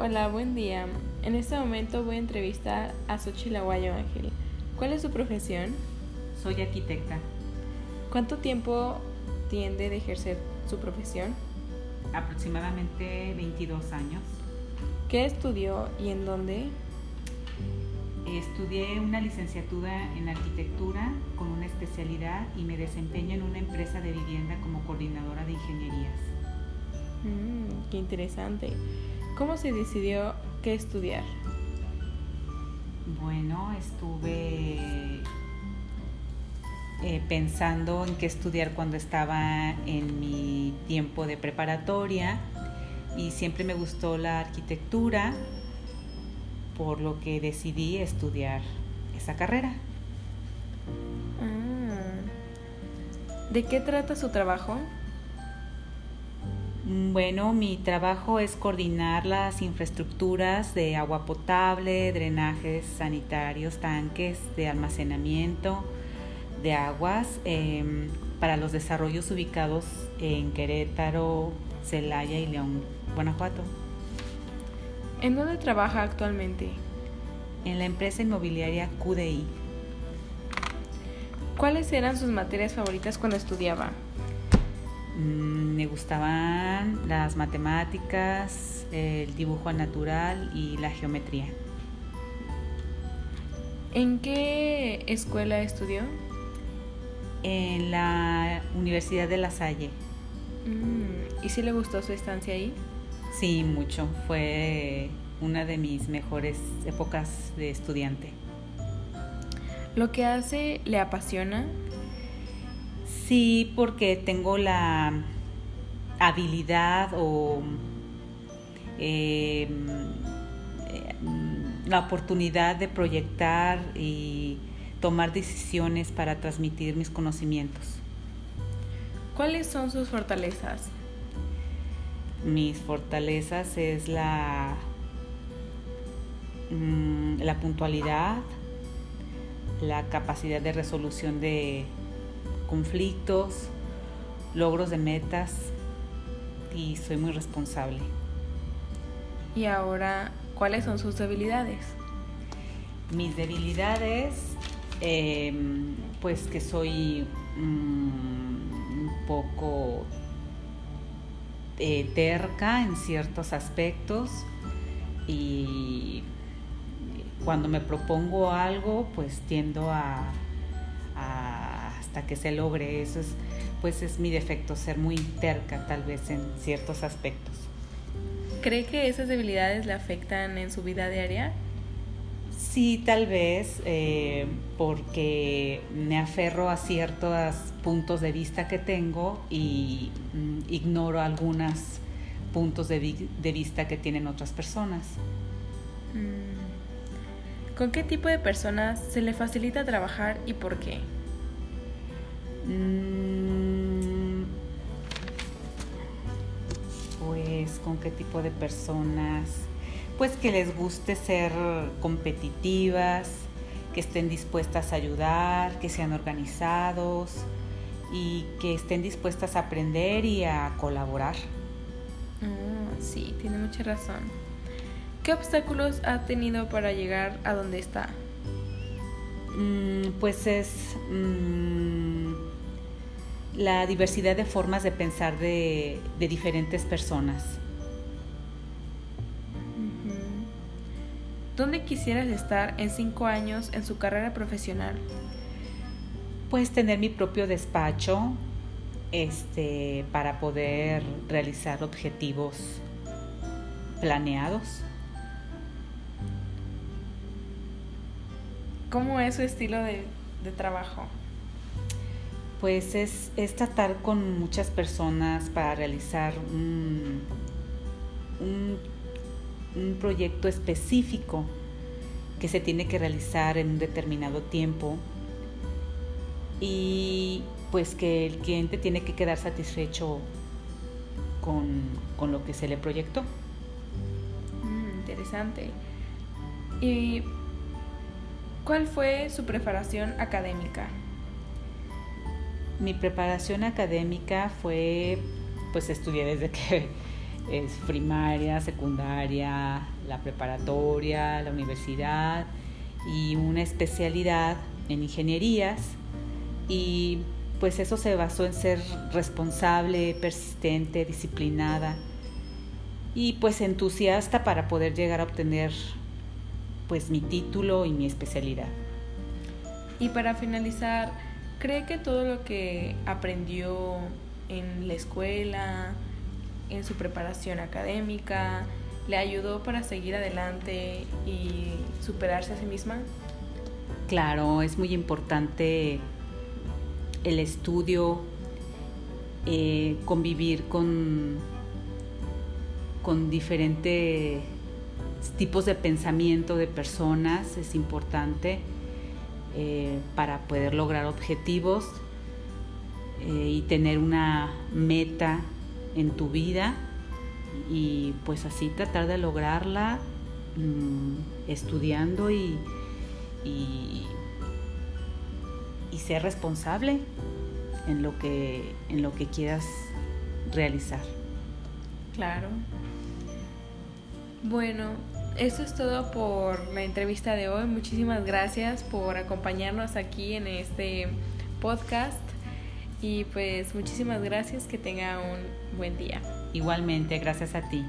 Hola, buen día. En este momento voy a entrevistar a Xochitl Aguayo Ángel. ¿Cuál es su profesión? Soy arquitecta. ¿Cuánto tiempo tiende de ejercer su profesión? Aproximadamente 22 años. ¿Qué estudió y en dónde? Estudié una licenciatura en arquitectura con una especialidad y me desempeño en una empresa de vivienda como coordinadora de ingenierías. Mm, qué interesante. ¿Cómo se decidió qué estudiar? Bueno, estuve eh, pensando en qué estudiar cuando estaba en mi tiempo de preparatoria y siempre me gustó la arquitectura, por lo que decidí estudiar esa carrera. Ah. ¿De qué trata su trabajo? Mm, bueno, mi trabajo es coordinar las infraestructuras de agua potable, drenajes sanitarios, tanques de almacenamiento de aguas em, para los desarrollos ubicados en Querétaro, Celaya y León, Guanajuato. ¿En dónde trabaja actualmente? En la empresa inmobiliaria QDI. ¿Cuáles eran sus materias favoritas cuando estudiaba? Mm, me gustaban las matemáticas, el dibujo natural y la geometría. ¿En qué escuela estudió? En la Universidad de La Salle. Mm, ¿Y si le gustó su estancia ahí? Sí, mucho. Fue una de mis mejores épocas de estudiante. ¿Lo que hace le apasiona? Sí, porque tengo la habilidad o em, la oportunidad de proyectar y tomar decisiones para transmitir mis conocimientos. ¿Cuáles son sus fortalezas? Mis fortalezas es la, mm, la puntualidad, la capacidad de resolución de conflictos, logros de metas y soy muy responsable. Y ahora, ¿cuáles son sus debilidades? Mis debilidades, em, pues que soy mm, un poco eh, terca en ciertos aspectos y cuando me propongo algo, pues tiendo a hasta que se logre. Eso es, pues es mi defecto, ser muy terca tal vez en ciertos aspectos. ¿Cree que esas debilidades le afectan en su vida diaria? Sí, tal vez, eh, porque me aferro a ciertos puntos de vista que tengo y mm, ignoro algunos puntos de, de, vista que tienen otras personas. Mm. ¿Con qué tipo de personas se le facilita trabajar y por qué? Mm, pues con qué tipo de personas, pues que les guste ser competitivas, que estén dispuestas a ayudar, que sean organizados y que estén dispuestas a aprender y a colaborar. Ah, sí, tiene mucha razón. ¿Qué obstáculos ha tenido para llegar a donde está? Mm, pues es mm, la diversidad de formas de pensar de, diferentes personas. ¿Dónde quisieras estar en cinco años en su carrera profesional? Pues tener mi propio despacho este, para poder realizar objetivos planeados. ¿Cómo es su estilo de trabajo? Pues es, tratar con muchas personas para realizar un, proyecto específico que se tiene que realizar en un determinado tiempo y pues que el cliente tiene que quedar satisfecho con, lo que se le proyectó. Mm, interesante. ¿Y cuál fue su preparación académica? Mi preparación académica fue, pues estudié desde que es primaria, secundaria, la preparatoria, la universidad y una especialidad en ingenierías y pues eso se basó en ser responsable, persistente, disciplinada y pues entusiasta para poder llegar a obtener pues mi título y mi especialidad. Y para finalizar, ¿cree que todo lo que aprendió en la escuela, en su preparación académica, le ayudó para seguir adelante y superarse a sí misma? Claro, es muy importante el estudio, eh, convivir con, con diferentes tipos de pensamiento de personas, es importante eh, para poder lograr objetivos eh, y tener una meta en tu vida y pues así tratar de lograrla mm, estudiando y, y, ser responsable en lo que en lo que quieras realizar. Claro. Bueno, eso es todo por la entrevista de hoy. Muchísimas gracias por acompañarnos aquí en este podcast. Y pues muchísimas gracias, que tenga un buen día. Igualmente, gracias a ti.